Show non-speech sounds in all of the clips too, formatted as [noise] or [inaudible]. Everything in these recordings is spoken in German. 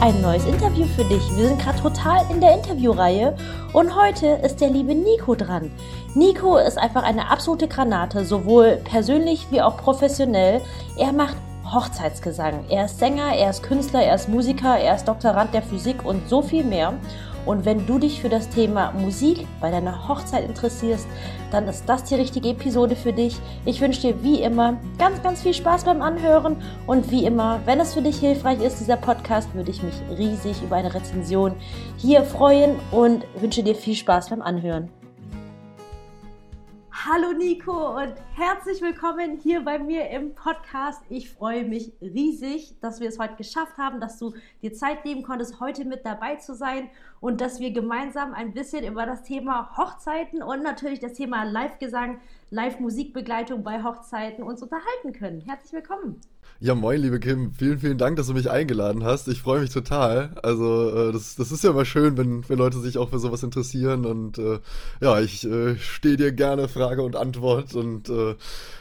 ein neues Interview für dich. Wir sind gerade total in der Interviewreihe und heute ist der liebe Nico dran. Nico ist einfach eine absolute Granate, sowohl persönlich wie auch professionell. Er macht Hochzeitsgesang. Er ist Sänger, er ist Künstler, er ist Musiker, er ist Doktorand der Physik und so viel mehr. Und wenn du dich für das Thema Musik bei deiner Hochzeit interessierst, dann ist das die richtige Episode für dich. Ich wünsche dir wie immer ganz, ganz viel Spaß beim Anhören und wie immer, wenn es für dich hilfreich ist, dieser Podcast, würde ich mich riesig über eine Rezension hier freuen und wünsche dir viel Spaß beim Anhören. Hallo Nico und herzlich willkommen hier bei mir im Podcast. Ich freue mich riesig, dass wir es heute geschafft haben, dass du dir Zeit nehmen konntest, heute mit dabei zu sein und dass wir gemeinsam ein bisschen über das Thema Hochzeiten und natürlich das Thema Live-Gesang, Live-Musikbegleitung bei Hochzeiten uns unterhalten können. Herzlich willkommen. Ja, moin, liebe Kim. Vielen, vielen Dank, dass du mich eingeladen hast. Ich freue mich total. Also, äh, das, das ist ja immer schön, wenn, wenn Leute sich auch für sowas interessieren. Und äh, ja, ich äh, stehe dir gerne Frage und Antwort. Und äh,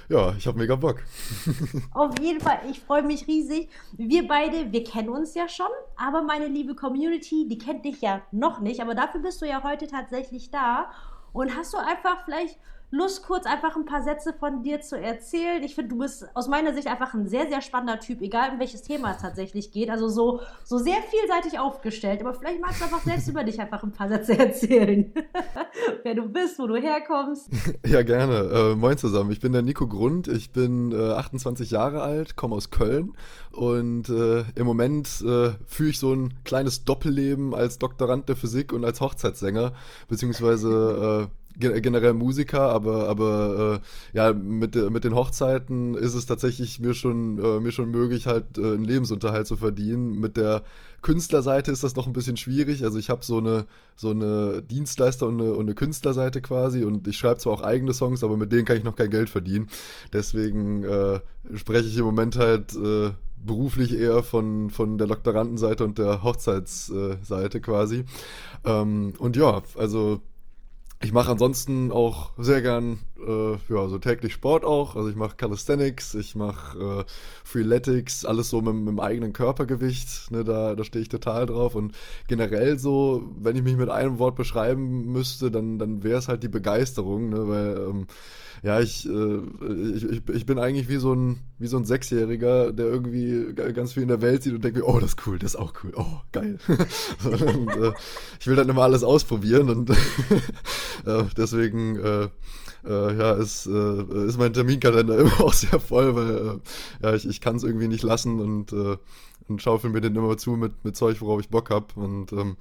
ja, ich habe mega Bock. [laughs] Auf jeden Fall, ich freue mich riesig. Wir beide, wir kennen uns ja schon, aber meine liebe Community, die kennt dich ja noch nicht. Aber dafür bist du ja heute tatsächlich da. Und hast du einfach vielleicht Lust, kurz einfach ein paar Sätze von dir zu erzählen. Ich finde, du bist aus meiner Sicht einfach ein sehr, sehr spannender Typ, egal um welches Thema es tatsächlich geht. Also so, so sehr vielseitig aufgestellt. Aber vielleicht magst du einfach selbst über dich einfach ein paar Sätze erzählen. [laughs] Wer du bist, wo du herkommst. [laughs] Ja, gerne. Äh, moin zusammen. Ich bin der Nico Grund. Ich bin äh, 28 Jahre alt, komme aus Köln und äh, im Moment äh, führe ich so ein kleines Doppelleben als Doktorand der Physik und als Hochzeitssänger, beziehungsweise [laughs] äh, generell Musiker, aber, aber äh, ja, mit, mit den Hochzeiten ist es tatsächlich mir schon, äh, mir schon möglich, halt äh, einen Lebensunterhalt zu verdienen. Mit der Künstlerseite ist das noch ein bisschen schwierig. Also ich habe so eine, so eine Dienstleister- und eine, und eine Künstlerseite quasi und ich schreibe zwar auch eigene Songs, aber mit denen kann ich noch kein Geld verdienen. Deswegen äh, spreche ich im Moment halt äh, beruflich eher von, von der Doktorandenseite und der Hochzeitsseite quasi. Ähm, und ja, also ich mache ansonsten auch sehr gern äh, ja, so täglich Sport auch. Also ich mache Calisthenics, ich mache äh, Freeletics, alles so mit, mit dem eigenen Körpergewicht. Ne, da da stehe ich total drauf. Und generell so, wenn ich mich mit einem Wort beschreiben müsste, dann, dann wäre es halt die Begeisterung, ne, weil ähm, ja, ich, äh, ich, ich, bin eigentlich wie so ein, wie so ein Sechsjähriger, der irgendwie ganz viel in der Welt sieht und denkt mir, oh, das ist cool, das ist auch cool, oh, geil. [laughs] und, äh, ich will dann immer alles ausprobieren und [laughs] äh, deswegen, äh, ja, ist, äh, ist mein Terminkalender [laughs] immer auch sehr voll, weil äh, ja, ich, ich kann es irgendwie nicht lassen und, äh, und schaufel mir den immer zu mit, mit Zeug, worauf ich Bock habe. Und ähm,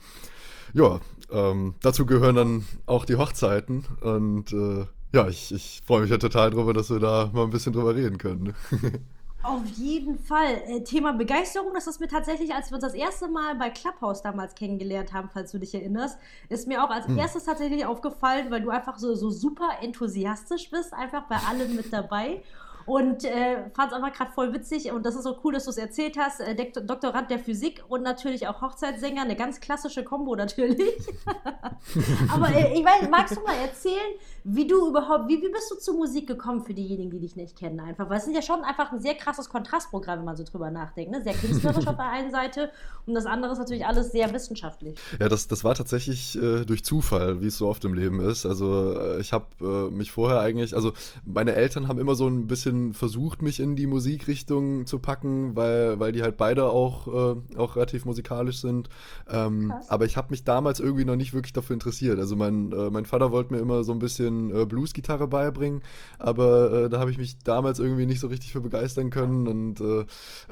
ja, ähm, dazu gehören dann auch die Hochzeiten und äh, ja, ich, ich freue mich ja total drüber, dass wir da mal ein bisschen drüber reden können. [laughs] Auf jeden Fall. Äh, Thema Begeisterung, das ist mir tatsächlich, als wir uns das erste Mal bei Clubhouse damals kennengelernt haben, falls du dich erinnerst, ist mir auch als hm. erstes tatsächlich aufgefallen, weil du einfach so, so super enthusiastisch bist, einfach bei allem mit dabei. Und äh, fand es einfach gerade voll witzig und das ist so cool, dass du es erzählt hast. Äh, Doktorand der Physik und natürlich auch Hochzeitssänger, eine ganz klassische Kombo natürlich. [laughs] Aber äh, ich weiß, magst du mal erzählen, wie du überhaupt, wie, wie bist du zur Musik gekommen für diejenigen, die dich nicht kennen einfach? Weil es ist ja schon einfach ein sehr krasses Kontrastprogramm, wenn man so drüber nachdenkt. Ne? Sehr künstlerisch auf der einen Seite und das andere ist natürlich alles sehr wissenschaftlich. Ja, das, das war tatsächlich äh, durch Zufall, wie es so oft im Leben ist. Also äh, ich habe äh, mich vorher eigentlich, also meine Eltern haben immer so ein bisschen versucht, mich in die Musikrichtung zu packen, weil, weil die halt beide auch, äh, auch relativ musikalisch sind. Ähm, aber ich habe mich damals irgendwie noch nicht wirklich dafür interessiert. Also mein, äh, mein Vater wollte mir immer so ein bisschen bisschen äh, Blues-Gitarre beibringen, aber äh, da habe ich mich damals irgendwie nicht so richtig für begeistern können und äh,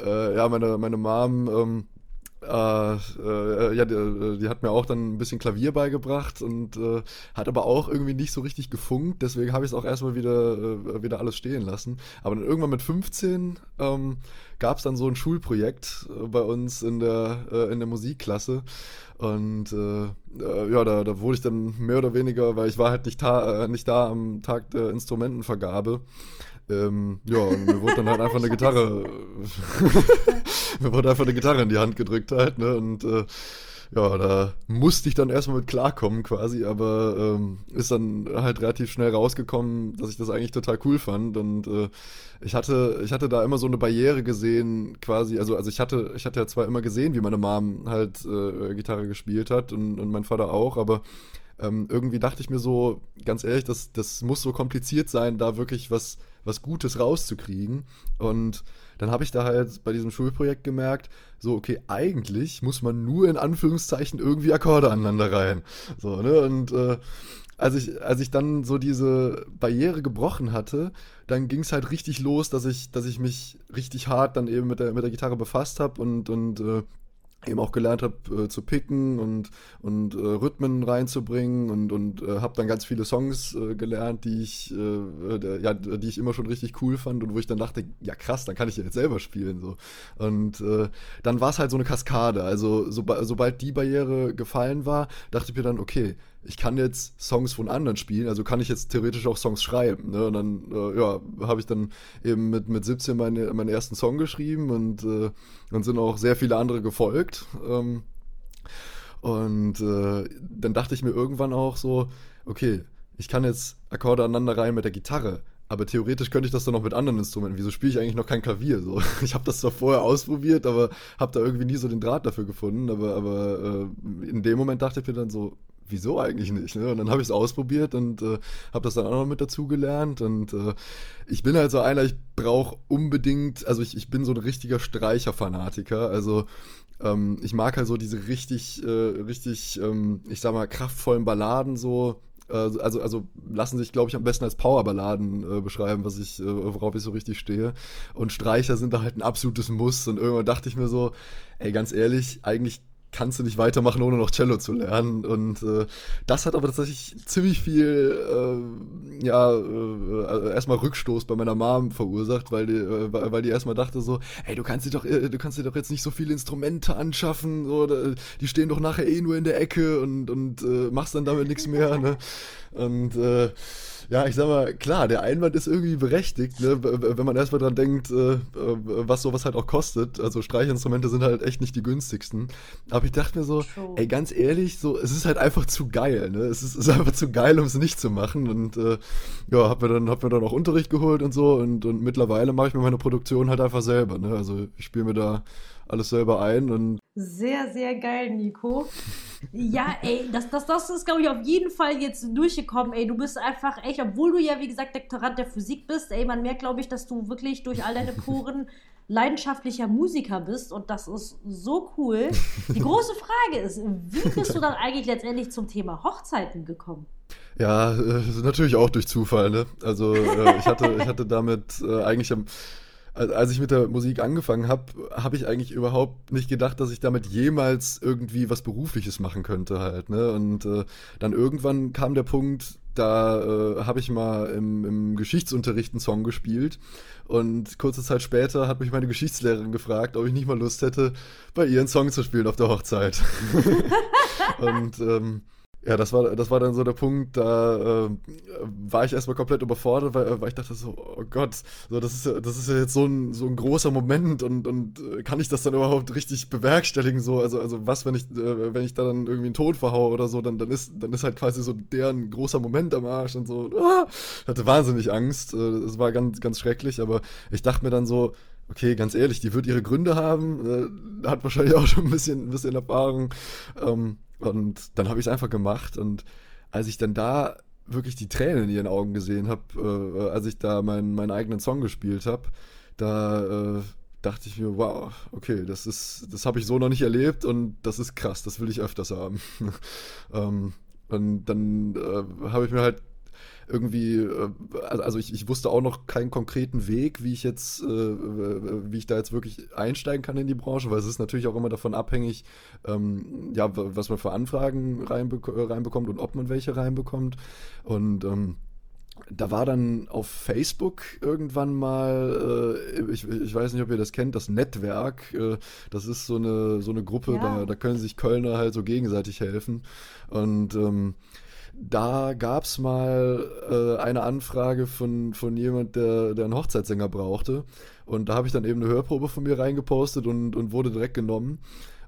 äh ja, meine, meine Mom, ähm, äh, äh, ja, die, die, hat mir auch dann ein bisschen Klavier beigebracht und äh, hat aber auch irgendwie nicht so richtig gefunkt. Deswegen habe ich es auch erstmal wieder, wieder alles stehen lassen. Aber dann irgendwann mit 15 ähm, gab es dann so ein Schulprojekt bei uns in der, in der Musikklasse. Und ja, da, da wurde ich dann mehr oder weniger, weil ich war halt nicht, nicht da am Tag der Instrumentenvergabe. Ähm, ja, und mir wurde dann halt einfach eine [laughs] Gitarre, [laughs] mir wurde einfach eine Gitarre in die Hand gedrückt halt, ne, und äh, ja, da musste ich dann erstmal mit klarkommen quasi, aber ähm, ist dann halt relativ schnell rausgekommen, dass ich das eigentlich total cool fand und äh, ich hatte, ich hatte da immer so eine Barriere gesehen, quasi, also, also ich hatte, ich hatte ja zwar immer gesehen, wie meine Mom halt äh, Gitarre gespielt hat und, und mein Vater auch, aber ähm, irgendwie dachte ich mir so, ganz ehrlich, das, das muss so kompliziert sein, da wirklich was, was Gutes rauszukriegen. Und dann habe ich da halt bei diesem Schulprojekt gemerkt, so, okay, eigentlich muss man nur in Anführungszeichen irgendwie Akkorde aneinander rein. So, ne? Und äh, als ich, als ich dann so diese Barriere gebrochen hatte, dann ging es halt richtig los, dass ich, dass ich mich richtig hart dann eben mit der, mit der Gitarre befasst habe und, und äh, eben auch gelernt habe äh, zu picken und, und äh, Rhythmen reinzubringen und, und äh, habe dann ganz viele Songs äh, gelernt, die ich, äh, ja, die ich immer schon richtig cool fand und wo ich dann dachte, ja krass, dann kann ich ja jetzt selber spielen. So. Und äh, dann war es halt so eine Kaskade. Also so, sobald die Barriere gefallen war, dachte ich mir dann, okay, ich kann jetzt Songs von anderen spielen, also kann ich jetzt theoretisch auch Songs schreiben. Ne? Und dann, äh, ja, habe ich dann eben mit, mit 17 meine, meinen ersten Song geschrieben und äh, dann sind auch sehr viele andere gefolgt. Ähm, und äh, dann dachte ich mir irgendwann auch so, okay, ich kann jetzt Akkorde aneinander rein mit der Gitarre, aber theoretisch könnte ich das dann noch mit anderen Instrumenten. Wieso spiele ich eigentlich noch kein Klavier? So, [laughs] ich habe das zwar vorher ausprobiert, aber habe da irgendwie nie so den Draht dafür gefunden. Aber, aber äh, in dem Moment dachte ich mir dann so, wieso eigentlich nicht? Ne? Und dann habe ich es ausprobiert und äh, habe das dann auch noch mit dazu gelernt. Und äh, ich bin halt so einer, ich brauche unbedingt, also ich, ich bin so ein richtiger Streicherfanatiker. Also ähm, ich mag halt so diese richtig, äh, richtig, ähm, ich sag mal, kraftvollen Balladen so. Äh, also, also lassen sich, glaube ich, am besten als Powerballaden äh, beschreiben, was ich, äh, worauf ich so richtig stehe. Und Streicher sind da halt ein absolutes Muss. Und irgendwann dachte ich mir so, ey, ganz ehrlich, eigentlich kannst du nicht weitermachen, ohne noch Cello zu lernen. Und äh, das hat aber tatsächlich ziemlich viel, äh, ja, äh, erstmal Rückstoß bei meiner Mom verursacht, weil die, äh, weil die erstmal dachte so, ey, du kannst dir doch, äh, du kannst dir doch jetzt nicht so viele Instrumente anschaffen, so, die stehen doch nachher eh nur in der Ecke und, und äh, machst dann damit nichts mehr, ne? Und äh, ja, ich sag mal, klar, der Einwand ist irgendwie berechtigt, ne? wenn man erstmal dran denkt, äh, was sowas halt auch kostet. Also Streichinstrumente sind halt echt nicht die günstigsten. Aber ich dachte mir so, True. ey, ganz ehrlich, so, es ist halt einfach zu geil, ne? Es ist, ist einfach zu geil, um es nicht zu machen. Und äh, ja, hab mir dann, hab mir dann auch Unterricht geholt und so. Und, und mittlerweile mache ich mir meine Produktion halt einfach selber, ne? Also ich spiele mir da alles selber ein und. Sehr, sehr geil, Nico. Ja, ey, das, das, das ist, glaube ich, auf jeden Fall jetzt durchgekommen. Ey, du bist einfach echt, obwohl du ja, wie gesagt, Doktorand der Physik bist, ey, man merkt, glaube ich, dass du wirklich durch all deine Poren [laughs] leidenschaftlicher Musiker bist und das ist so cool. Die große Frage ist, wie bist du dann eigentlich letztendlich zum Thema Hochzeiten gekommen? Ja, äh, natürlich auch durch Zufall, ne? Also äh, ich hatte, ich hatte damit äh, eigentlich am als ich mit der Musik angefangen habe, habe ich eigentlich überhaupt nicht gedacht, dass ich damit jemals irgendwie was Berufliches machen könnte halt. Ne? Und äh, dann irgendwann kam der Punkt, da äh, habe ich mal im, im Geschichtsunterricht einen Song gespielt und kurze Zeit später hat mich meine Geschichtslehrerin gefragt, ob ich nicht mal Lust hätte, bei ihr einen Song zu spielen auf der Hochzeit. [laughs] [laughs] und ähm, ja, das war, das war dann so der Punkt, da äh, war ich erstmal komplett überfordert, weil, weil ich dachte so, oh Gott, so, das ist ja, das ist ja jetzt so ein, so ein großer Moment und, und äh, kann ich das dann überhaupt richtig bewerkstelligen? So, also, also was, wenn ich, äh, wenn ich da dann irgendwie einen Ton verhaue oder so, dann, dann ist, dann ist halt quasi so deren großer Moment am Arsch und so. Ah, hatte wahnsinnig Angst. Äh, es war ganz, ganz schrecklich, aber ich dachte mir dann so, okay, ganz ehrlich, die wird ihre Gründe haben, äh, hat wahrscheinlich auch schon ein bisschen, ein bisschen Erfahrung. Ähm, und dann habe ich es einfach gemacht. Und als ich dann da wirklich die Tränen in ihren Augen gesehen habe, äh, als ich da meinen, meinen eigenen Song gespielt habe, da äh, dachte ich mir, wow, okay, das ist, das habe ich so noch nicht erlebt und das ist krass, das will ich öfters haben. [laughs] ähm, und dann äh, habe ich mir halt irgendwie, äh, also ich, ich wusste auch noch keinen konkreten Weg, wie ich jetzt, äh, wie ich da jetzt wirklich einsteigen kann in die Branche, weil es ist natürlich auch immer davon abhängig, ähm, ja, was man für Anfragen reinbek reinbekommt und ob man welche reinbekommt. Und ähm, da war dann auf Facebook irgendwann mal, äh, ich, ich weiß nicht, ob ihr das kennt, das Netzwerk. Äh, das ist so eine, so eine Gruppe, ja. da, da können sich Kölner halt so gegenseitig helfen. Und ähm, da gab es mal äh, eine Anfrage von, von jemand, der, der einen Hochzeitssänger brauchte. Und da habe ich dann eben eine Hörprobe von mir reingepostet und, und wurde direkt genommen.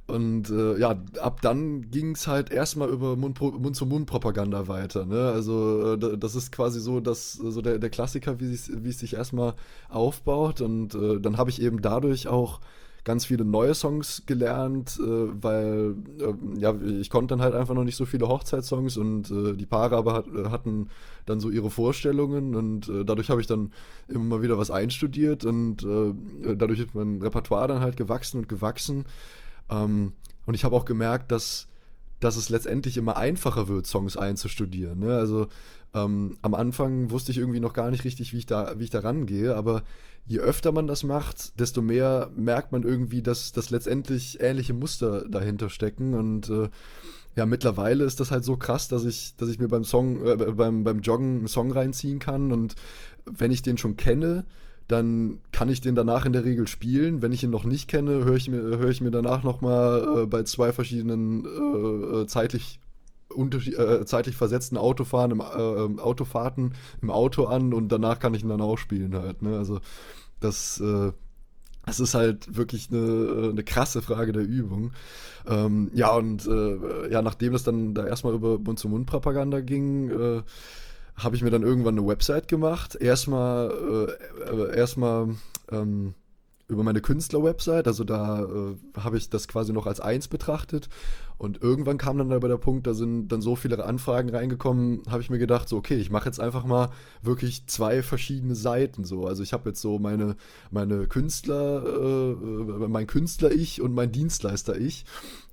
Und äh, ja, ab dann ging es halt erstmal über Mund-zu-Mund-Propaganda weiter. Ne? Also äh, das ist quasi so, dass so der, der Klassiker, wie es, sich erstmal aufbaut. Und äh, dann habe ich eben dadurch auch ganz viele neue Songs gelernt, äh, weil äh, ja, ich konnte dann halt einfach noch nicht so viele Hochzeitssongs und äh, die Paare aber hat, äh, hatten dann so ihre Vorstellungen und äh, dadurch habe ich dann immer mal wieder was einstudiert und äh, dadurch ist mein Repertoire dann halt gewachsen und gewachsen. Ähm, und ich habe auch gemerkt, dass dass es letztendlich immer einfacher wird, Songs einzustudieren. Ne? Also ähm, am Anfang wusste ich irgendwie noch gar nicht richtig, wie ich da, wie ich da rangehe, aber je öfter man das macht, desto mehr merkt man irgendwie, dass, dass letztendlich ähnliche Muster dahinter stecken. Und äh, ja, mittlerweile ist das halt so krass, dass ich, dass ich mir beim Song, äh, beim, beim Joggen einen Song reinziehen kann. Und wenn ich den schon kenne, dann kann ich den danach in der Regel spielen. Wenn ich ihn noch nicht kenne, höre ich mir, höre ich mir danach nochmal äh, bei zwei verschiedenen äh, äh zeitlich äh, zeitlich versetzten Autofahren im, äh, ähm, Autofahrten im Auto an und danach kann ich ihn dann auch spielen halt. Ne? Also das, äh, das ist halt wirklich eine, äh, eine krasse Frage der Übung. Ähm, ja, und äh, ja, nachdem es dann da erstmal über Mund-zu-Mund-Propaganda ging, äh, habe ich mir dann irgendwann eine Website gemacht. Erstmal, äh, erstmal ähm, über meine Künstler-Website, also da äh, habe ich das quasi noch als eins betrachtet und irgendwann kam dann aber der Punkt, da sind dann so viele Anfragen reingekommen, habe ich mir gedacht, so, okay, ich mache jetzt einfach mal wirklich zwei verschiedene Seiten so. Also ich habe jetzt so meine, meine Künstler, äh, äh mein Künstler-Ich und mein Dienstleister-Ich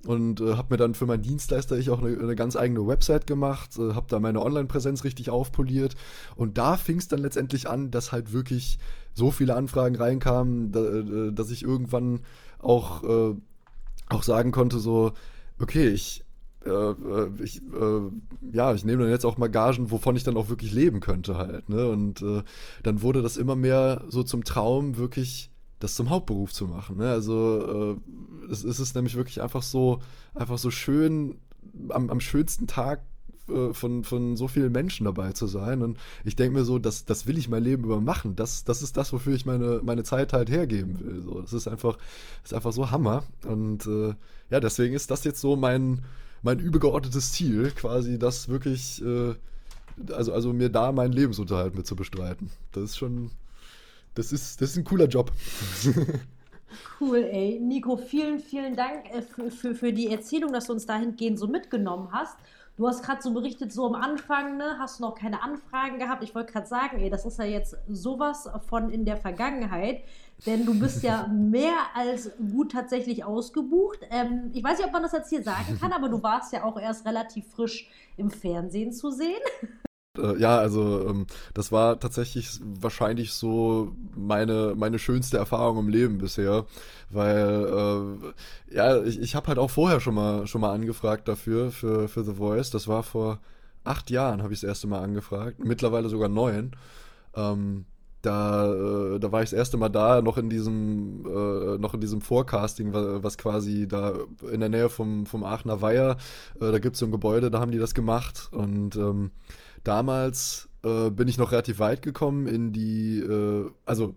und äh, habe mir dann für mein Dienstleister-Ich auch eine, eine, ganz eigene Website gemacht, äh, habe da meine Online-Präsenz richtig aufpoliert und da fing es dann letztendlich an, dass halt wirklich so viele Anfragen reinkamen, da, äh, dass ich irgendwann auch, äh, auch sagen konnte, so, okay, ich, äh, äh, ich, äh, ja, ich nehme dann jetzt auch mal Gagen, wovon ich dann auch wirklich leben könnte halt, ne? Und äh, dann wurde das immer mehr so zum Traum, wirklich das zum Hauptberuf zu machen. Ne? Also äh, es, es ist nämlich wirklich einfach so, einfach so schön, am, am schönsten Tag äh, von, von so vielen Menschen dabei zu sein. Und ich denke mir so, das, das will ich mein Leben über machen. Das, das ist das, wofür ich meine, meine Zeit halt hergeben will. So, das ist einfach, ist einfach so Hammer. Und äh, ja, deswegen ist das jetzt so mein, mein übergeordnetes Ziel, quasi das wirklich, äh, also, also mir da meinen Lebensunterhalt mit zu bestreiten. Das ist schon, das ist, das ist ein cooler Job. [laughs] Cool, ey. Nico, vielen, vielen Dank äh, für, für, für die Erzählung, dass du uns dahingehend so mitgenommen hast. Du hast gerade so berichtet, so am Anfang, ne, hast du noch keine Anfragen gehabt. Ich wollte gerade sagen, ey, das ist ja jetzt sowas von in der Vergangenheit, denn du bist ja [laughs] mehr als gut tatsächlich ausgebucht. Ähm, ich weiß nicht, ob man das jetzt hier sagen kann, aber du warst ja auch erst relativ frisch im Fernsehen zu sehen. Äh, ja, also ähm, das war tatsächlich wahrscheinlich so meine, meine schönste Erfahrung im Leben bisher, weil äh, ja, ich, ich habe halt auch vorher schon mal schon mal angefragt dafür, für, für The Voice. Das war vor acht Jahren, habe ich das erste Mal angefragt, mittlerweile sogar neun. Ähm, da, äh, da war ich das erste Mal da, noch in diesem, äh, noch in diesem Forecasting, was, quasi da in der Nähe vom, vom Aachener Weiher, äh, da gibt es so ein Gebäude, da haben die das gemacht und ähm, damals äh, bin ich noch relativ weit gekommen in die, äh, also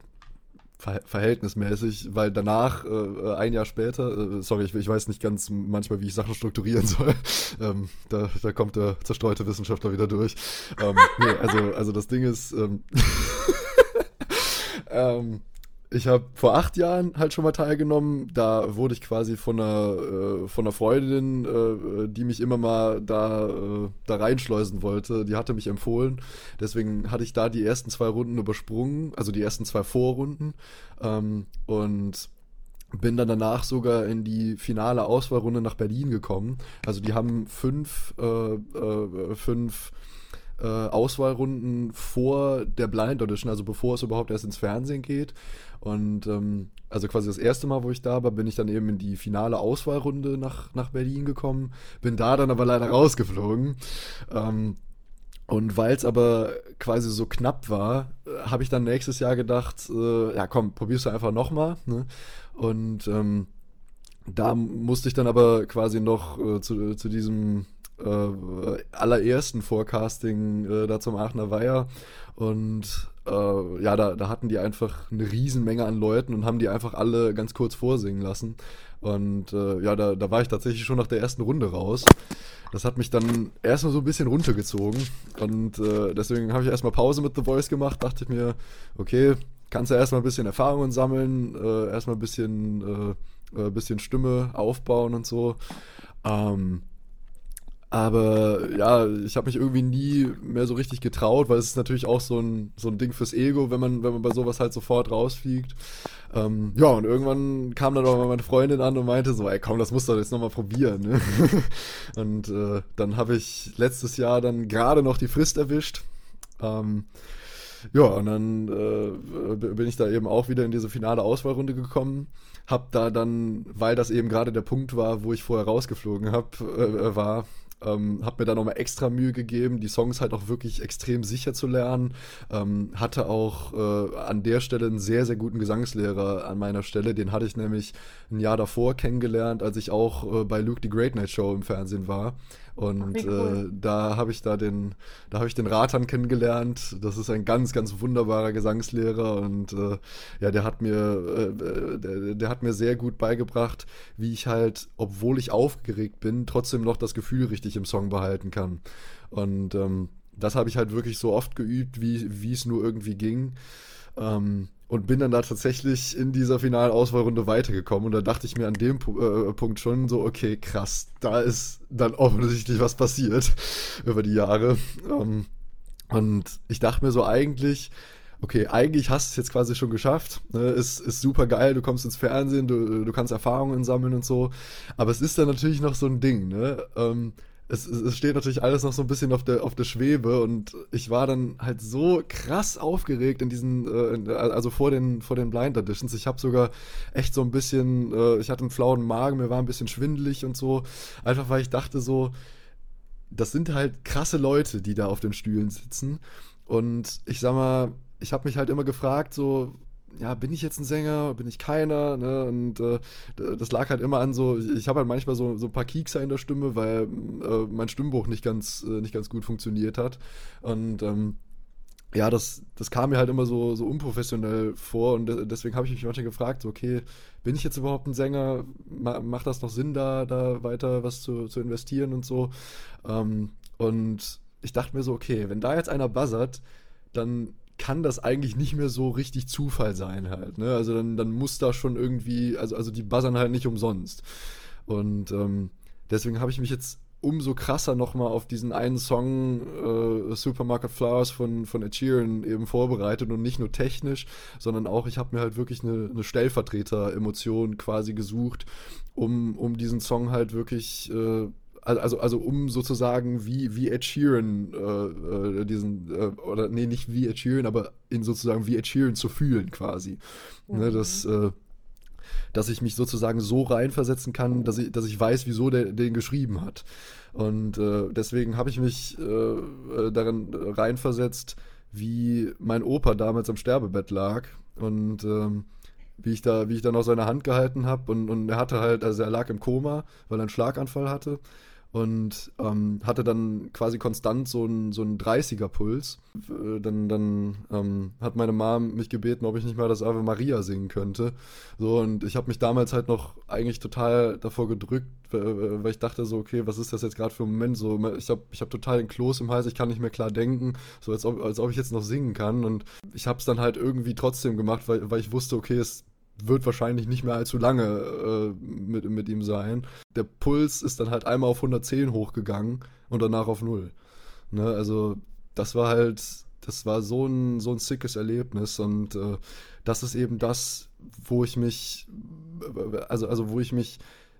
ver verhältnismäßig, weil danach, äh, ein Jahr später, äh, sorry, ich, ich, weiß nicht ganz manchmal, wie ich Sachen strukturieren [laughs] soll, ähm, da, da, kommt der zerstreute Wissenschaftler wieder durch. Ähm, nee, also, also das Ding ist, ähm, [laughs] ähm ich habe vor acht Jahren halt schon mal teilgenommen. Da wurde ich quasi von einer, äh, von einer Freundin, äh, die mich immer mal da, äh, da reinschleusen wollte, die hatte mich empfohlen. Deswegen hatte ich da die ersten zwei Runden übersprungen, also die ersten zwei Vorrunden. Ähm, und bin dann danach sogar in die finale Auswahlrunde nach Berlin gekommen. Also die haben fünf, äh, äh, fünf äh, Auswahlrunden vor der Blind Audition, also bevor es überhaupt erst ins Fernsehen geht. Und ähm, also quasi das erste Mal, wo ich da war, bin ich dann eben in die finale Auswahlrunde nach, nach Berlin gekommen. Bin da dann aber leider rausgeflogen. Ähm, und weil es aber quasi so knapp war, äh, habe ich dann nächstes Jahr gedacht, äh, ja komm, probierst du einfach nochmal. Ne? Und ähm, da musste ich dann aber quasi noch äh, zu, zu diesem äh, allerersten Forecasting äh, da zum Aachener Weiher. Und äh, ja, da, da hatten die einfach eine Riesenmenge an Leuten und haben die einfach alle ganz kurz vorsingen lassen. Und äh, ja, da, da war ich tatsächlich schon nach der ersten Runde raus. Das hat mich dann erstmal so ein bisschen runtergezogen. Und äh, deswegen habe ich erstmal Pause mit The Voice gemacht. Dachte ich mir, okay, kannst du erstmal ein bisschen Erfahrungen sammeln, äh, erstmal ein bisschen, äh, äh bisschen Stimme aufbauen und so. Ähm, aber ja, ich habe mich irgendwie nie mehr so richtig getraut, weil es ist natürlich auch so ein, so ein Ding fürs Ego, wenn man, wenn man bei sowas halt sofort rausfliegt. Ähm, ja, und irgendwann kam dann auch mal meine Freundin an und meinte so, ey komm, das musst du jetzt nochmal probieren. Ne? [laughs] und äh, dann habe ich letztes Jahr dann gerade noch die Frist erwischt. Ähm, ja, und dann äh, bin ich da eben auch wieder in diese finale Auswahlrunde gekommen. Hab da dann, weil das eben gerade der Punkt war, wo ich vorher rausgeflogen hab, äh, war, ähm, habe mir da nochmal extra Mühe gegeben, die Songs halt auch wirklich extrem sicher zu lernen. Ähm, hatte auch äh, an der Stelle einen sehr, sehr guten Gesangslehrer an meiner Stelle. Den hatte ich nämlich ein Jahr davor kennengelernt, als ich auch äh, bei Luke the Great Night Show im Fernsehen war. Und cool. äh, da habe ich da den, da habe ich den Ratan kennengelernt. Das ist ein ganz, ganz wunderbarer Gesangslehrer und äh, ja, der hat mir, äh, der, der, hat mir sehr gut beigebracht, wie ich halt, obwohl ich aufgeregt bin, trotzdem noch das Gefühl richtig im Song behalten kann. Und ähm, das habe ich halt wirklich so oft geübt, wie wie es nur irgendwie ging. Ähm, und bin dann da tatsächlich in dieser finalen Auswahlrunde weitergekommen. Und da dachte ich mir an dem äh, Punkt schon so, okay, krass, da ist dann offensichtlich was passiert [laughs] über die Jahre. Ähm, und ich dachte mir so eigentlich, okay, eigentlich hast du es jetzt quasi schon geschafft. Ne? Ist, ist super geil, du kommst ins Fernsehen, du, du kannst Erfahrungen sammeln und so. Aber es ist dann natürlich noch so ein Ding, ne? Ähm, es, es steht natürlich alles noch so ein bisschen auf der, auf der Schwebe und ich war dann halt so krass aufgeregt in diesen, äh, also vor den, vor den Blind Editions. Ich habe sogar echt so ein bisschen, äh, ich hatte einen flauen Magen, mir war ein bisschen schwindelig und so. Einfach weil ich dachte so, das sind halt krasse Leute, die da auf den Stühlen sitzen. Und ich sag mal, ich habe mich halt immer gefragt, so, ja, bin ich jetzt ein Sänger, bin ich keiner, ne? Und äh, das lag halt immer an so, ich habe halt manchmal so, so ein paar Kiekser in der Stimme, weil äh, mein Stimmbruch nicht ganz, äh, nicht ganz gut funktioniert hat. Und ähm, ja, das, das kam mir halt immer so, so unprofessionell vor und deswegen habe ich mich manchmal gefragt, so, okay, bin ich jetzt überhaupt ein Sänger? macht das noch Sinn, da, da weiter was zu, zu investieren und so? Ähm, und ich dachte mir so, okay, wenn da jetzt einer buzzert, dann kann das eigentlich nicht mehr so richtig Zufall sein halt. Ne? Also dann, dann muss da schon irgendwie, also, also die buzzern halt nicht umsonst. Und ähm, deswegen habe ich mich jetzt umso krasser nochmal auf diesen einen Song äh, Supermarket Flowers von, von Ed Sheeran eben vorbereitet und nicht nur technisch, sondern auch, ich habe mir halt wirklich eine, eine Stellvertreter-Emotion quasi gesucht, um, um diesen Song halt wirklich äh, also, also um sozusagen wie, wie Ed Sheeran äh, äh, diesen, äh, oder nee, nicht wie Ed Sheeran, aber in sozusagen wie Ed Sheeran zu fühlen quasi. Ne, mhm. Ne, das, äh, dass ich mich sozusagen so reinversetzen kann, dass ich, dass ich weiß, wieso der den geschrieben hat. Und äh, deswegen habe ich mich äh, darin reinversetzt, wie mein Opa damals am Sterbebett lag und ähm, wie ich da, wie ich da noch seine Hand gehalten habe und, und er hatte halt, also er lag im Koma, weil er einen Schlaganfall hatte und ähm, hatte dann quasi konstant so einen so 30er-Puls. Äh, dann dann ähm, hat meine Mom mich gebeten, ob ich nicht mal das Ave Maria singen könnte. So, und ich habe mich damals halt noch eigentlich total davor gedrückt, weil ich dachte so, okay, was ist das jetzt gerade für ein Moment? So, ich habe ich hab total den Kloß im Hals, ich kann nicht mehr klar denken, so als ob, als ob ich jetzt noch singen kann. Und ich habe es dann halt irgendwie trotzdem gemacht, weil, weil ich wusste, okay, es wird wahrscheinlich nicht mehr allzu lange äh, mit, mit ihm sein. Der Puls ist dann halt einmal auf 110 hochgegangen und danach auf null. Ne? Also das war halt, das war so ein, so ein sickes Erlebnis und äh, das ist eben das, wo ich mich, also, also wo ich mich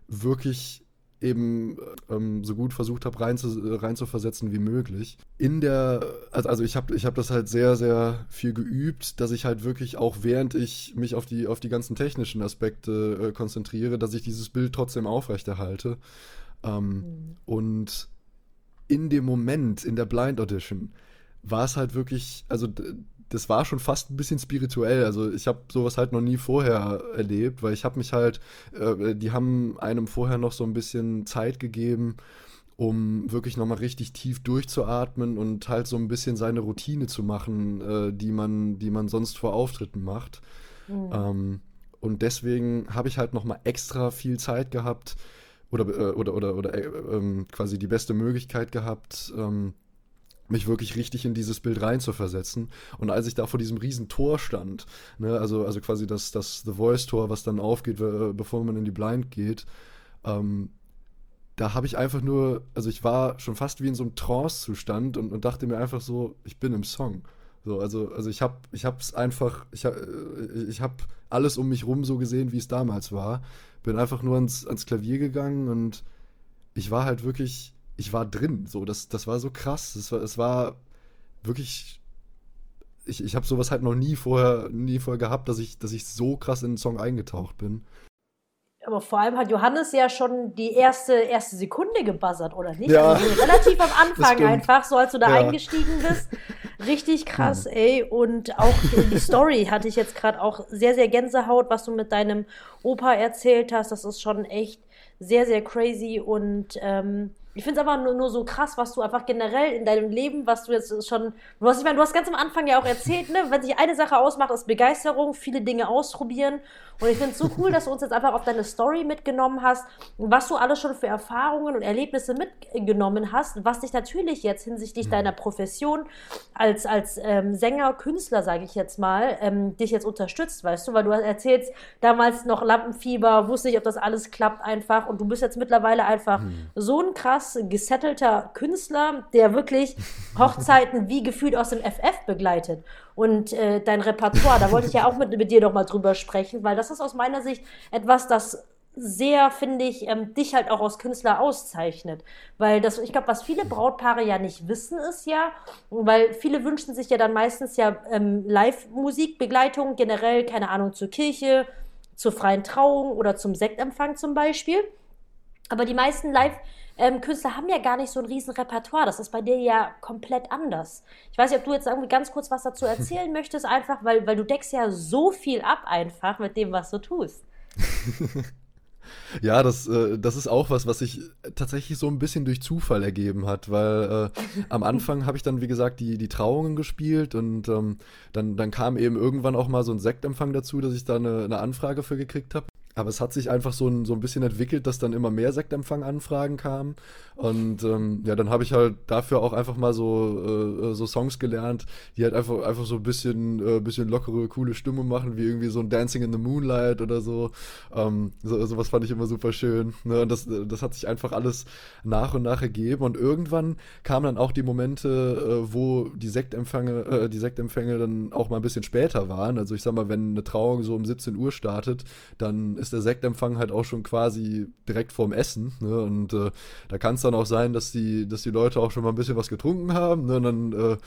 wirklich eben ähm, so gut versucht habe, rein zu, rein zu versetzen wie möglich. In der, also, also ich habe ich hab das halt sehr, sehr viel geübt, dass ich halt wirklich auch während ich mich auf die, auf die ganzen technischen Aspekte äh, konzentriere, dass ich dieses Bild trotzdem aufrechterhalte. Ähm, mhm. Und in dem Moment, in der Blind Audition, war es halt wirklich, also das war schon fast ein bisschen spirituell. Also ich habe sowas halt noch nie vorher erlebt, weil ich habe mich halt, äh, die haben einem vorher noch so ein bisschen Zeit gegeben, um wirklich nochmal richtig tief durchzuatmen und halt so ein bisschen seine Routine zu machen, äh, die, man, die man sonst vor Auftritten macht. Mhm. Ähm, und deswegen habe ich halt nochmal extra viel Zeit gehabt oder, äh, oder, oder, oder äh, ähm, quasi die beste Möglichkeit gehabt, ähm, mich wirklich richtig in dieses Bild reinzuversetzen. Und als ich da vor diesem riesen Tor stand, ne, also, also quasi das, das The Voice-Tor, was dann aufgeht, bevor man in die Blind geht, ähm, da habe ich einfach nur, also ich war schon fast wie in so einem Trance-Zustand und, und dachte mir einfach so, ich bin im Song. So, also, also ich habe ich hab's einfach, ich habe ich hab alles um mich rum so gesehen, wie es damals war. Bin einfach nur ans, ans Klavier gegangen und ich war halt wirklich, ich war drin. So, das, das war so krass. Es war, es war wirklich. Ich, ich habe sowas halt noch nie vorher, nie vorher gehabt, dass ich, dass ich so krass in den Song eingetaucht bin. Aber vor allem hat Johannes ja schon die erste, erste Sekunde gebuzzert, oder nicht? Ja. Also [laughs] relativ am Anfang einfach, so als du da ja. eingestiegen bist. Richtig krass, hm. ey. Und auch die Story hatte ich jetzt gerade auch sehr, sehr Gänsehaut, was du mit deinem Opa erzählt hast. Das ist schon echt sehr, sehr crazy und ähm, ich finde es einfach nur, nur, so krass, was du einfach generell in deinem Leben, was du jetzt schon, du hast, ich meine, du hast ganz am Anfang ja auch erzählt, ne, wenn sich eine Sache ausmacht, ist Begeisterung, viele Dinge ausprobieren. Und ich finde es so cool, dass du uns jetzt einfach auf deine Story mitgenommen hast, was du alles schon für Erfahrungen und Erlebnisse mitgenommen hast, was dich natürlich jetzt hinsichtlich mhm. deiner Profession als, als ähm, Sänger, Künstler, sage ich jetzt mal, ähm, dich jetzt unterstützt, weißt du, weil du erzählst, damals noch Lampenfieber, wusste nicht, ob das alles klappt einfach und du bist jetzt mittlerweile einfach mhm. so ein krass krass gesettelter Künstler, der wirklich [laughs] Hochzeiten wie gefühlt aus dem FF begleitet. Und äh, dein Repertoire, da wollte ich ja auch mit, mit dir noch mal drüber sprechen, weil das ist aus meiner Sicht etwas, das sehr, finde ich, ähm, dich halt auch als Künstler auszeichnet. Weil das, ich glaube, was viele Brautpaare ja nicht wissen, ist ja, weil viele wünschen sich ja dann meistens ja ähm, Live-Musikbegleitung, generell, keine Ahnung, zur Kirche, zur freien Trauung oder zum Sektempfang zum Beispiel. Aber die meisten Live- ähm, Künstler haben ja gar nicht so ein riesen Repertoire. Das ist bei dir ja komplett anders. Ich weiß nicht, ob du jetzt irgendwie ganz kurz was dazu [laughs] erzählen möchtest, einfach, weil, weil du deckst ja so viel ab einfach mit dem, was du tust. [laughs] Ja, das, äh, das ist auch was, was sich tatsächlich so ein bisschen durch Zufall ergeben hat, weil äh, am [laughs] Anfang habe ich dann, wie gesagt, die, die Trauungen gespielt und ähm, dann, dann kam eben irgendwann auch mal so ein Sektempfang dazu, dass ich da eine, eine Anfrage für gekriegt habe. Aber es hat sich einfach so ein, so ein bisschen entwickelt, dass dann immer mehr Sektempfang-Anfragen kamen. Und ähm, ja, dann habe ich halt dafür auch einfach mal so, äh, so Songs gelernt, die halt einfach, einfach so ein bisschen, äh, bisschen lockere, coole Stimmung machen, wie irgendwie so ein Dancing in the Moonlight oder so. Ähm, so sowas fand ich immer super schön. Ne? Und das, das hat sich einfach alles nach und nach ergeben. Und irgendwann kamen dann auch die Momente, äh, wo die Sektempfänge, äh, die Sektempfänge dann auch mal ein bisschen später waren. Also ich sag mal, wenn eine Trauung so um 17 Uhr startet, dann ist der Sektempfang halt auch schon quasi direkt vorm Essen. Ne? Und äh, da kann es dann auch sein, dass die, dass die Leute auch schon mal ein bisschen was getrunken haben. Ne? Und dann,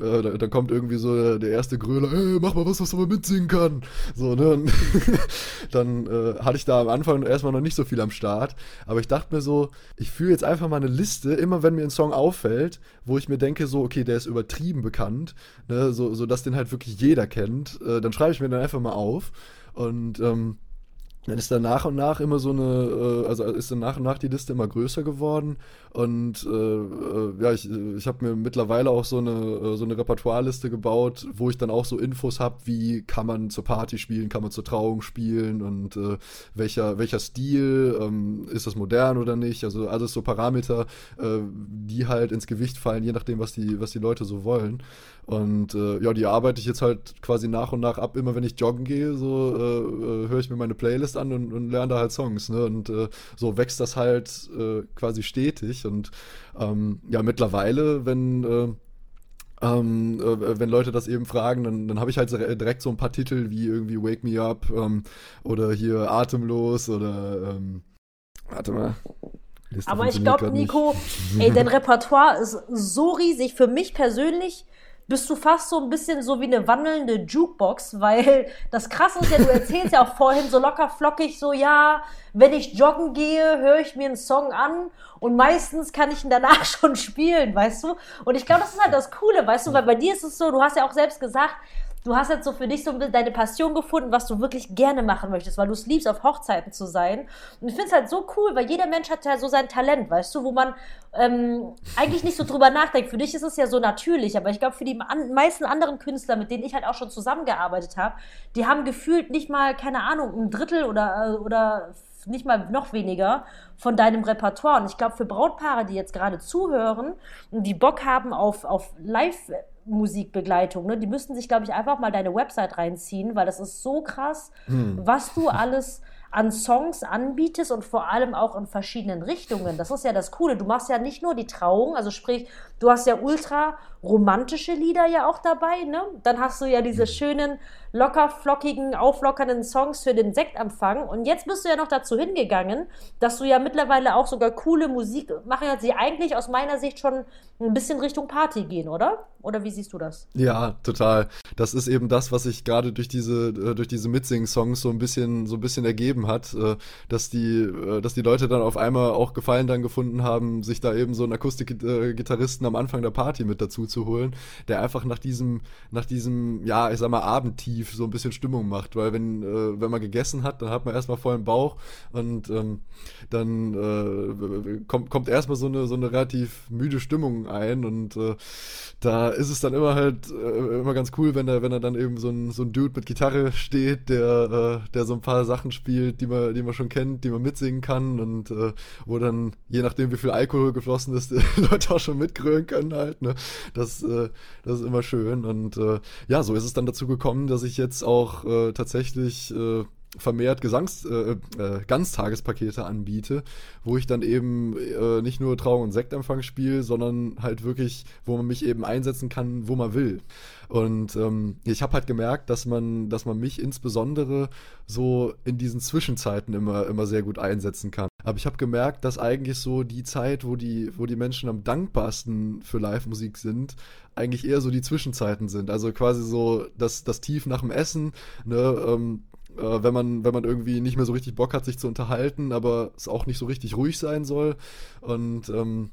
äh, äh, dann kommt irgendwie so der, der erste Gröler, hey, mach mal was, was man mitsingen kann. So, ne? Und [laughs] dann äh, hatte ich da am Anfang erstmal noch nicht so viel am Start. Aber ich dachte mir so, ich führe jetzt einfach mal eine Liste, immer wenn mir ein Song auffällt, wo ich mir denke, so, okay, der ist übertrieben bekannt, ne? so, so dass den halt wirklich jeder kennt, äh, dann schreibe ich mir dann einfach mal auf. Und ähm, dann ist dann nach und nach immer so eine, äh, also ist dann nach und nach die Liste immer größer geworden und äh, äh, ja, ich, ich habe mir mittlerweile auch so eine, äh, so eine Repertoireliste gebaut, wo ich dann auch so Infos habe, wie kann man zur Party spielen, kann man zur Trauung spielen und äh, welcher, welcher Stil, ähm, ist das modern oder nicht, also alles so Parameter, äh, die halt ins Gewicht fallen, je nachdem, was die, was die Leute so wollen. Und äh, ja, die arbeite ich jetzt halt quasi nach und nach ab. Immer wenn ich joggen gehe, so äh, äh, höre ich mir meine Playlist an und, und lerne da halt Songs. Ne? Und äh, so wächst das halt äh, quasi stetig. Und ähm, ja, mittlerweile, wenn äh, ähm, äh, wenn Leute das eben fragen, dann, dann habe ich halt direkt so ein paar Titel wie irgendwie Wake Me Up ähm, oder hier Atemlos oder ähm, warte mal. Aber ich glaube, Nico, ey, dein Repertoire ist so riesig. Für mich persönlich bist du fast so ein bisschen so wie eine wandelnde Jukebox, weil das Krasse ist ja, du erzählst ja auch vorhin so locker flockig so, ja, wenn ich joggen gehe, höre ich mir einen Song an und meistens kann ich ihn danach [laughs] schon spielen, weißt du? Und ich glaube, das ist halt das Coole, weißt du, weil bei dir ist es so, du hast ja auch selbst gesagt, du hast jetzt so für dich so deine Passion gefunden, was du wirklich gerne machen möchtest, weil du es liebst, auf Hochzeiten zu sein. Und ich finde es halt so cool, weil jeder Mensch hat ja so sein Talent, weißt du, wo man ähm, eigentlich nicht so drüber nachdenkt. Für dich ist es ja so natürlich, aber ich glaube, für die meisten anderen Künstler, mit denen ich halt auch schon zusammengearbeitet habe, die haben gefühlt nicht mal, keine Ahnung, ein Drittel oder, äh, oder nicht mal noch weniger von deinem Repertoire. Und ich glaube, für Brautpaare, die jetzt gerade zuhören und die Bock haben auf, auf Live-Musikbegleitung, ne, die müssten sich, glaube ich, einfach mal deine Website reinziehen, weil das ist so krass, hm. was du alles an Songs anbietest und vor allem auch in verschiedenen Richtungen. Das ist ja das Coole. Du machst ja nicht nur die Trauung, also sprich, du hast ja ultra romantische Lieder ja auch dabei, ne? Dann hast du ja diese mhm. schönen, locker, flockigen, auflockernden Songs für den Sektempfang. Und jetzt bist du ja noch dazu hingegangen, dass du ja mittlerweile auch sogar coole Musik machen kannst, die eigentlich aus meiner Sicht schon ein bisschen Richtung Party gehen, oder? Oder wie siehst du das? Ja, total. Das ist eben das, was sich gerade durch diese, äh, durch diese Mitsing-Songs so ein bisschen, so ein bisschen ergeben hat, äh, dass die, äh, dass die Leute dann auf einmal auch Gefallen dann gefunden haben, sich da eben so einen Akustikgitarristen am Anfang der Party mit dazu zu holen, der einfach nach diesem, nach diesem, ja, ich sag mal, Abendtief so ein bisschen Stimmung macht. Weil wenn, äh, wenn man gegessen hat, dann hat man erstmal vollen Bauch und ähm, dann äh, kommt, kommt erstmal so eine, so eine relativ müde Stimmung ein und äh, da ist es dann immer halt äh, immer ganz cool, wenn da, wenn da dann eben so ein, so ein Dude mit Gitarre steht, der, äh, der so ein paar Sachen spielt, die man, die man schon kennt, die man mitsingen kann und äh, wo dann, je nachdem wie viel Alkohol geflossen ist, [laughs] Leute auch schon mitgrölen können halt, ne? Das, äh, das ist immer schön. Und äh, ja, so ist es dann dazu gekommen, dass ich jetzt auch äh, tatsächlich äh, vermehrt Gesangs, äh, äh, Ganztagespakete anbiete, wo ich dann eben äh, nicht nur Trauung und Sektempfang spiele, sondern halt wirklich, wo man mich eben einsetzen kann, wo man will. Und ähm, ich habe halt gemerkt, dass man, dass man mich insbesondere so in diesen Zwischenzeiten immer, immer sehr gut einsetzen kann. Aber ich habe gemerkt, dass eigentlich so die Zeit, wo die, wo die Menschen am dankbarsten für Live-Musik sind, eigentlich eher so die Zwischenzeiten sind. Also quasi so das, das Tief nach dem Essen, ne, ähm, äh, wenn man, wenn man irgendwie nicht mehr so richtig Bock hat, sich zu unterhalten, aber es auch nicht so richtig ruhig sein soll. Und ähm,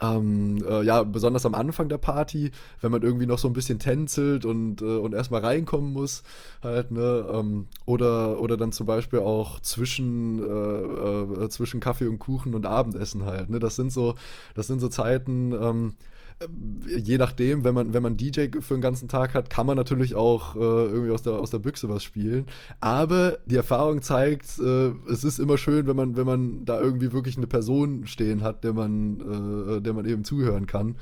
ähm, äh, ja, besonders am Anfang der Party, wenn man irgendwie noch so ein bisschen tänzelt und, äh, und erstmal reinkommen muss, halt, ne, ähm, oder, oder dann zum Beispiel auch zwischen, äh, äh zwischen Kaffee und Kuchen und Abendessen halt, ne, das sind so, das sind so Zeiten, ähm, je nachdem, wenn man, wenn man DJ für den ganzen Tag hat, kann man natürlich auch äh, irgendwie aus der, aus der Büchse was spielen. Aber die Erfahrung zeigt, äh, es ist immer schön, wenn man, wenn man da irgendwie wirklich eine Person stehen hat, der man, äh, der man eben zuhören kann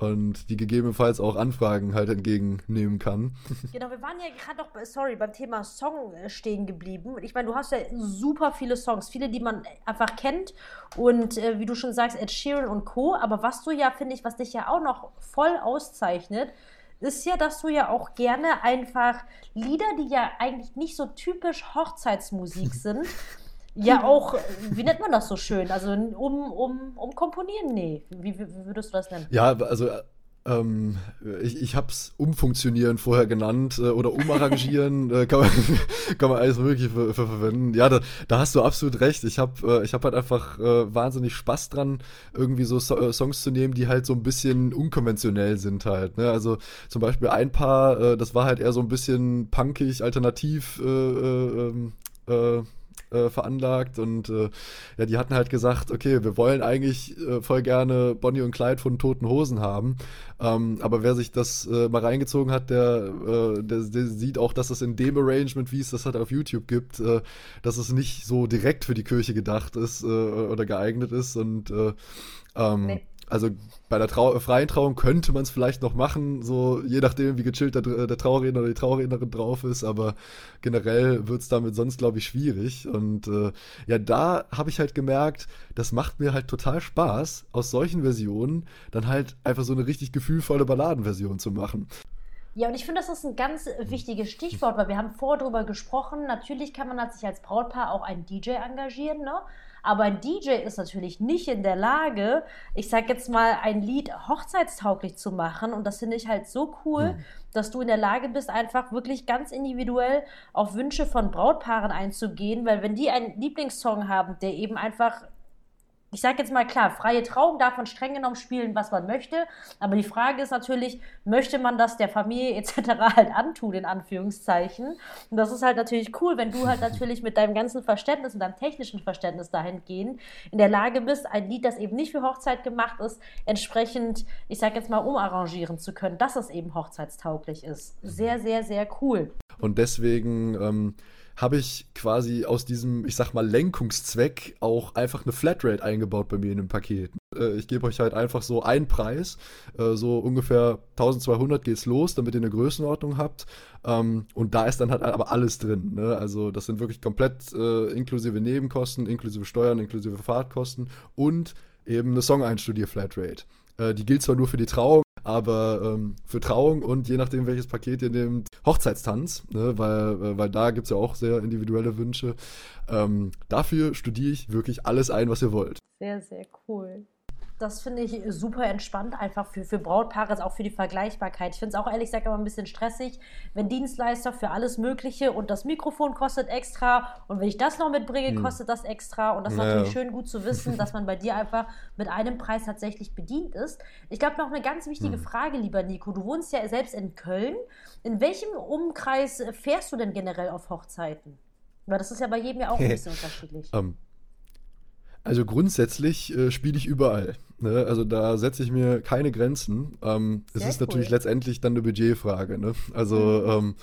und die gegebenenfalls auch Anfragen halt entgegennehmen kann. [laughs] Genau, wir waren ja gerade noch, sorry, beim Thema Song äh, stehen geblieben. Ich meine, du hast ja super viele Songs, viele, die man einfach kennt und äh, wie du schon sagst, Ed Sheeran und Co. Aber was du ja, finde ich, was dich ja auch noch voll auszeichnet, ist ja, dass du ja auch gerne einfach Lieder, die ja eigentlich nicht so typisch Hochzeitsmusik [laughs] sind, ja auch, wie nennt man das so schön? Also um, um, um komponieren? Nee. Wie, wie, würdest du das nennen? Ja, also ähm, ich, ich habe es umfunktionieren vorher genannt äh, oder umarrangieren, [laughs] äh, kann, man, kann man alles mögliche für, für verwenden. Ja, da, da, hast du absolut recht. Ich habe äh, ich hab halt einfach äh, wahnsinnig Spaß dran, irgendwie so so äh, Songs zu nehmen, die halt so ein bisschen unkonventionell sind halt. Ne? Also zum Beispiel ein paar, äh, das war halt eher so ein bisschen punkig, alternativ äh, äh, ähm, äh, veranlagt und äh, ja, die hatten halt gesagt, okay, wir wollen eigentlich äh, voll gerne Bonnie und Clyde von Toten Hosen haben, ähm, aber wer sich das äh, mal reingezogen hat, der, äh, der, der, sieht auch, dass es in dem Arrangement, wie es das halt auf YouTube gibt, dass es nicht so direkt für die Kirche gedacht ist oder geeignet ist und äh, ähm, nee also bei der Trau freien Trauung könnte man es vielleicht noch machen, so je nachdem, wie gechillt der, der Trauredner oder die Traurednerin drauf ist, aber generell wird es damit sonst, glaube ich, schwierig. Und äh, ja, da habe ich halt gemerkt, das macht mir halt total Spaß, aus solchen Versionen dann halt einfach so eine richtig gefühlvolle Balladenversion zu machen. Ja, und ich finde, das ist ein ganz wichtiges Stichwort, weil wir haben vorher darüber gesprochen. Natürlich kann man sich als Brautpaar auch einen DJ engagieren, ne? Aber ein DJ ist natürlich nicht in der Lage, ich sag jetzt mal, ein Lied hochzeitstauglich zu machen. Und das finde ich halt so cool, mhm. dass du in der Lage bist, einfach wirklich ganz individuell auf Wünsche von Brautpaaren einzugehen. Weil wenn die einen Lieblingssong haben, der eben einfach ich sage jetzt mal klar, freie Trauung darf man streng genommen spielen, was man möchte. Aber die Frage ist natürlich, möchte man das der Familie etc. halt antun, in Anführungszeichen. Und das ist halt natürlich cool, wenn du halt [laughs] natürlich mit deinem ganzen Verständnis und deinem technischen Verständnis dahingehend in der Lage bist, ein Lied, das eben nicht für Hochzeit gemacht ist, entsprechend, ich sage jetzt mal, umarrangieren zu können, dass es eben hochzeitstauglich ist. Sehr, sehr, sehr cool. Und deswegen ähm, habe ich quasi aus diesem, ich sag mal, Lenkungszweck auch einfach eine Flatrate eingebaut bei mir in dem Paket. Äh, ich gebe euch halt einfach so einen Preis, äh, so ungefähr 1200 geht's los, damit ihr eine Größenordnung habt. Ähm, und da ist dann halt aber alles drin. Ne? Also das sind wirklich komplett äh, inklusive Nebenkosten, inklusive Steuern, inklusive Fahrtkosten und eben eine Song-Einstudier-Flatrate. Äh, die gilt zwar nur für die Trauung, aber ähm, für Trauung und je nachdem, welches Paket ihr nehmt, Hochzeitstanz, ne, weil, äh, weil da gibt es ja auch sehr individuelle Wünsche. Ähm, dafür studiere ich wirklich alles ein, was ihr wollt. Sehr, sehr cool. Das finde ich super entspannt, einfach für, für Brautpaare, auch für die Vergleichbarkeit. Ich finde es auch ehrlich gesagt immer ein bisschen stressig, wenn Dienstleister für alles Mögliche und das Mikrofon kostet extra und wenn ich das noch mitbringe, hm. kostet das extra. Und das ist naja. natürlich schön gut zu wissen, dass man bei dir einfach mit einem Preis tatsächlich bedient ist. Ich glaube, noch eine ganz wichtige hm. Frage, lieber Nico. Du wohnst ja selbst in Köln. In welchem Umkreis fährst du denn generell auf Hochzeiten? Weil das ist ja bei jedem ja auch ein [laughs] bisschen unterschiedlich. Um, ähm, also grundsätzlich äh, spiele ich überall. Ne? Also da setze ich mir keine Grenzen. Ähm, es ist cool. natürlich letztendlich dann eine Budgetfrage. Ne? Also mhm. ähm,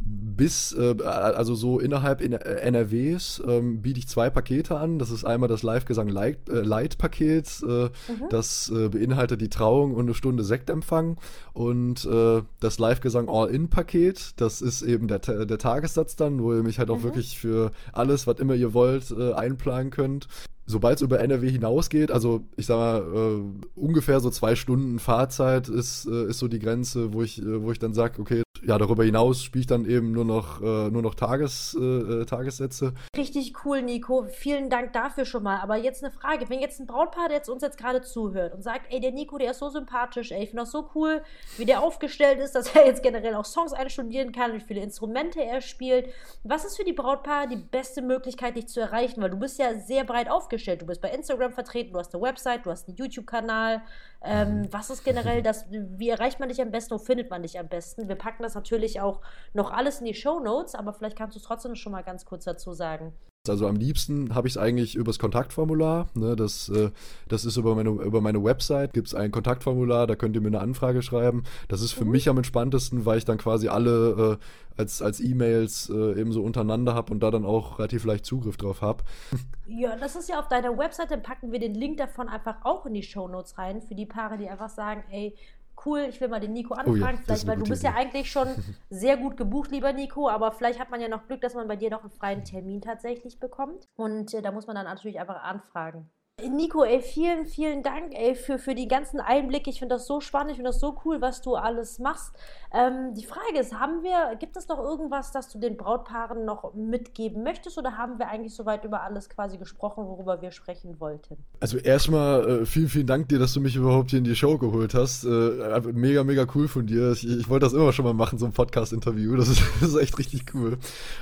bis, äh, also so innerhalb NRWs ähm, biete ich zwei Pakete an. Das ist einmal das Live-Gesang Light-Paket. Äh, äh, mhm. Das äh, beinhaltet die Trauung und eine Stunde Sektempfang. Und äh, das Live-Gesang All-In-Paket, das ist eben der, der Tagessatz dann, wo ihr mich halt auch mhm. wirklich für alles, was immer ihr wollt, äh, einplanen könnt sobald es über NRW hinausgeht, also ich sag mal, äh, ungefähr so zwei Stunden Fahrzeit ist, äh, ist so die Grenze, wo ich, äh, wo ich dann sage, okay, ja, darüber hinaus spiele ich dann eben nur noch, äh, nur noch Tages, äh, Tagessätze. Richtig cool, Nico. Vielen Dank dafür schon mal. Aber jetzt eine Frage. Wenn jetzt ein Brautpaar, der jetzt uns jetzt gerade zuhört und sagt, ey, der Nico, der ist so sympathisch, ey, ich finde das so cool, wie der aufgestellt ist, [laughs] dass er jetzt generell auch Songs einstudieren kann, wie viele Instrumente er spielt. Was ist für die Brautpaare die beste Möglichkeit, dich zu erreichen? Weil du bist ja sehr breit aufgestellt. Du bist bei Instagram vertreten, du hast eine Website, du hast einen YouTube-Kanal. Ähm, mhm. was ist generell das, wie erreicht man dich am besten, wo findet man dich am besten? Wir packen das natürlich auch noch alles in die Show Notes, aber vielleicht kannst du es trotzdem schon mal ganz kurz dazu sagen. Also am liebsten habe ich es eigentlich übers Kontaktformular. Ne, das, äh, das ist über meine, über meine Website, gibt es ein Kontaktformular, da könnt ihr mir eine Anfrage schreiben. Das ist für mhm. mich am entspanntesten, weil ich dann quasi alle äh, als, als E-Mails äh, eben so untereinander habe und da dann auch relativ leicht Zugriff drauf habe. [laughs] Ja, das ist ja auf deiner Website, dann packen wir den Link davon einfach auch in die Show Notes rein, für die Paare, die einfach sagen, ey, cool, ich will mal den Nico anfragen, oh ja, vielleicht, weil du bist Idee. ja eigentlich schon [laughs] sehr gut gebucht, lieber Nico, aber vielleicht hat man ja noch Glück, dass man bei dir noch einen freien Termin tatsächlich bekommt. Und äh, da muss man dann natürlich einfach anfragen. Nico, ey, vielen, vielen Dank, ey, für, für die ganzen Einblicke. Ich finde das so spannend, ich finde das so cool, was du alles machst. Ähm, die Frage ist, haben wir, gibt es noch irgendwas, das du den Brautpaaren noch mitgeben möchtest oder haben wir eigentlich soweit über alles quasi gesprochen, worüber wir sprechen wollten? Also erstmal äh, vielen, vielen Dank dir, dass du mich überhaupt hier in die Show geholt hast. Äh, mega, mega cool von dir. Ich, ich wollte das immer schon mal machen, so ein Podcast-Interview. Das ist, [laughs] das ist echt richtig cool.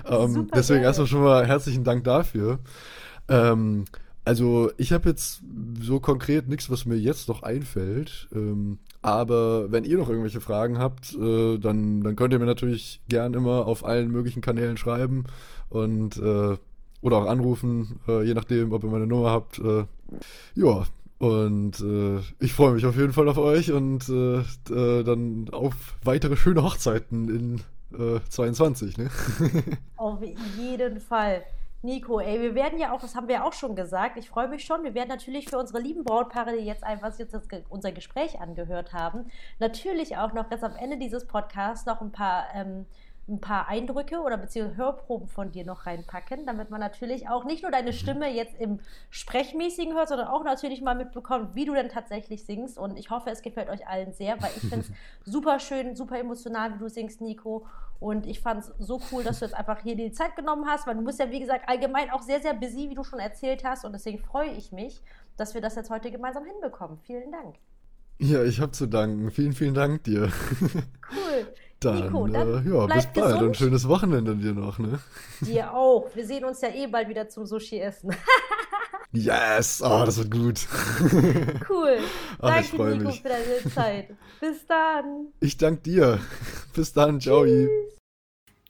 Ähm, deswegen geil. erstmal schon mal herzlichen Dank dafür. Ähm, also ich habe jetzt so konkret nichts, was mir jetzt noch einfällt. Ähm, aber wenn ihr noch irgendwelche Fragen habt, äh, dann, dann könnt ihr mir natürlich gern immer auf allen möglichen Kanälen schreiben und äh, oder auch anrufen, äh, je nachdem, ob ihr meine Nummer habt. Äh, ja, und äh, ich freue mich auf jeden Fall auf euch und äh, dann auf weitere schöne Hochzeiten in 22. Ne? [laughs] auf jeden Fall. Nico, ey, wir werden ja auch, das haben wir auch schon gesagt, ich freue mich schon, wir werden natürlich für unsere lieben Brautpaare, die jetzt einfach jetzt unser Gespräch angehört haben, natürlich auch noch ganz am Ende dieses Podcasts noch ein paar ähm, ein paar Eindrücke oder beziehungsweise Hörproben von dir noch reinpacken, damit man natürlich auch nicht nur deine Stimme jetzt im Sprechmäßigen hört, sondern auch natürlich mal mitbekommt, wie du denn tatsächlich singst. Und ich hoffe, es gefällt euch allen sehr, weil ich finde es [laughs] super schön, super emotional, wie du singst, Nico. Und ich fand es so cool, dass du jetzt einfach hier die Zeit genommen hast, weil du bist ja, wie gesagt, allgemein auch sehr, sehr busy, wie du schon erzählt hast. Und deswegen freue ich mich, dass wir das jetzt heute gemeinsam hinbekommen. Vielen Dank. Ja, ich habe zu danken. Vielen, vielen Dank dir. Cool. Dann, Nico, dann äh, ja, bis bald gesund. und schönes Wochenende dir noch, ne? Dir auch. Wir sehen uns ja eh bald wieder zum Sushi essen. [laughs] Yes! Oh, das wird gut. Cool. Ach, [laughs] ich Danke, Nico, mich. für deine Zeit. Bis dann. Ich danke dir. Bis dann, ciao.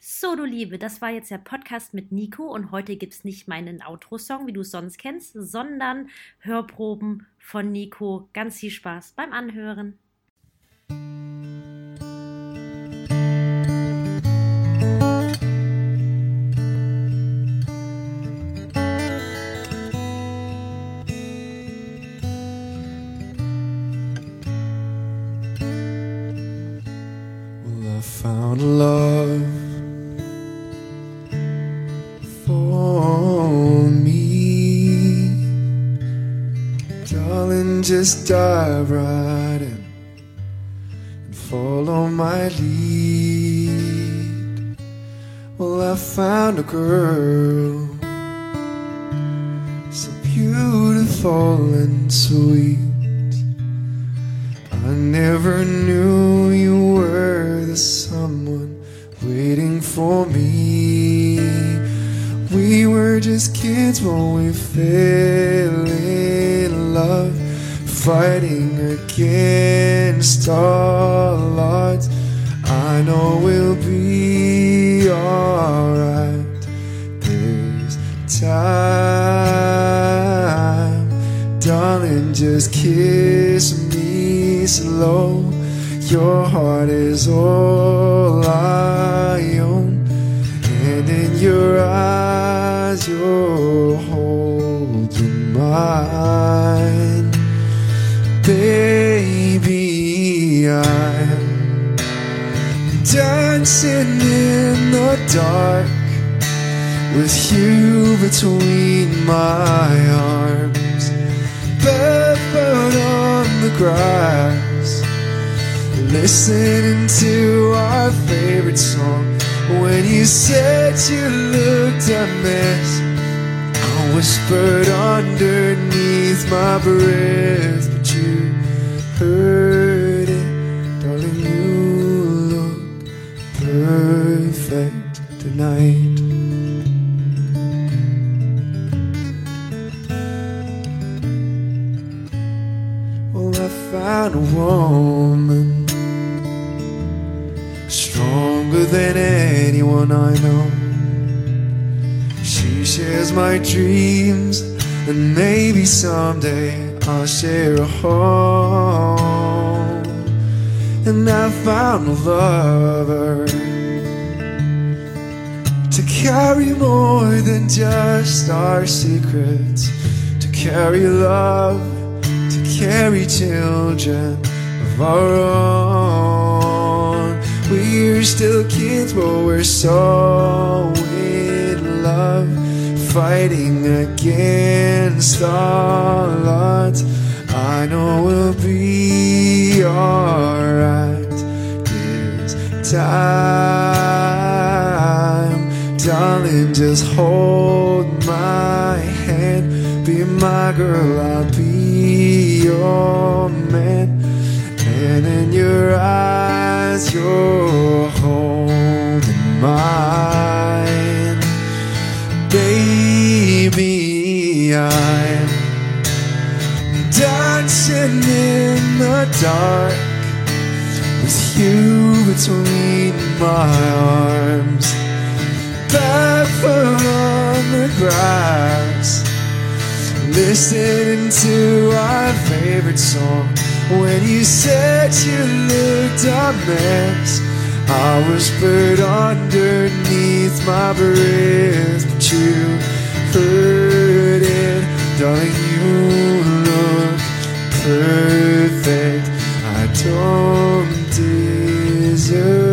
So, du Liebe, das war jetzt der Podcast mit Nico und heute gibt es nicht meinen Outro-Song, wie du es sonst kennst, sondern Hörproben von Nico. Ganz viel Spaß beim Anhören. Just dive right in and follow my lead. Well, I found a girl so beautiful and sweet. I never knew you were the someone waiting for me. We were just kids when we fell in love, fighting against all odds. I know we'll be alright this time. Darling, just kiss me slow. Your heart is all I own, and in your eyes, you're holding mine. I'm dancing in the dark with you between my arms, barefoot on the grass, listening to our favorite song. When you said you looked a mess, I whispered underneath my breath, but you heard perfect tonight. Well, I found a woman stronger than anyone I know. She shares my dreams, and maybe someday I'll share a home. And I found a lover carry more than just our secrets, to carry love, to carry children of our own. We're still kids, but we're so in love, fighting against all odds. I know we'll be alright this time. Darling, just hold my hand. Be my girl, I'll be your man. And in your eyes, you're holding mine. Baby, I'm dancing in the dark with you between my arms, barefoot on the grass, listening to our favorite song. When you said you looked a mess, I whispered underneath my breath, but you heard it, darling. You look perfect. I don't deserve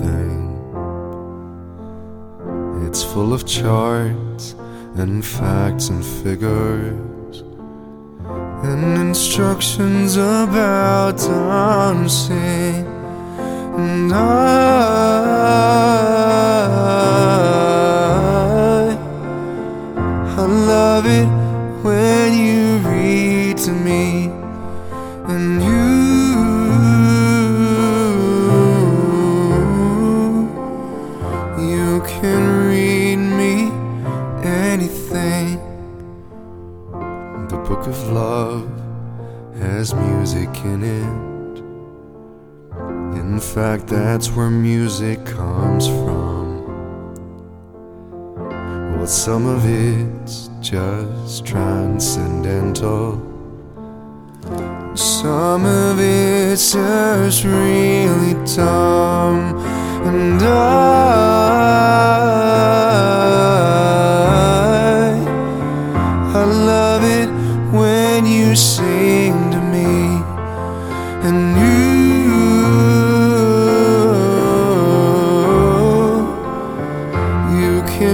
thing. It's full of charts and facts and figures and instructions about dancing. And I, fact that's where music comes from. Well some of it's just transcendental. Some of it's just really dumb, and I,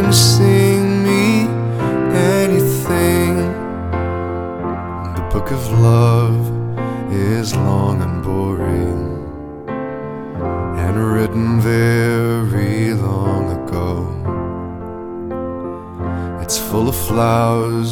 can sing me anything. The book of love is long and boring and written very long ago. It's full of flowers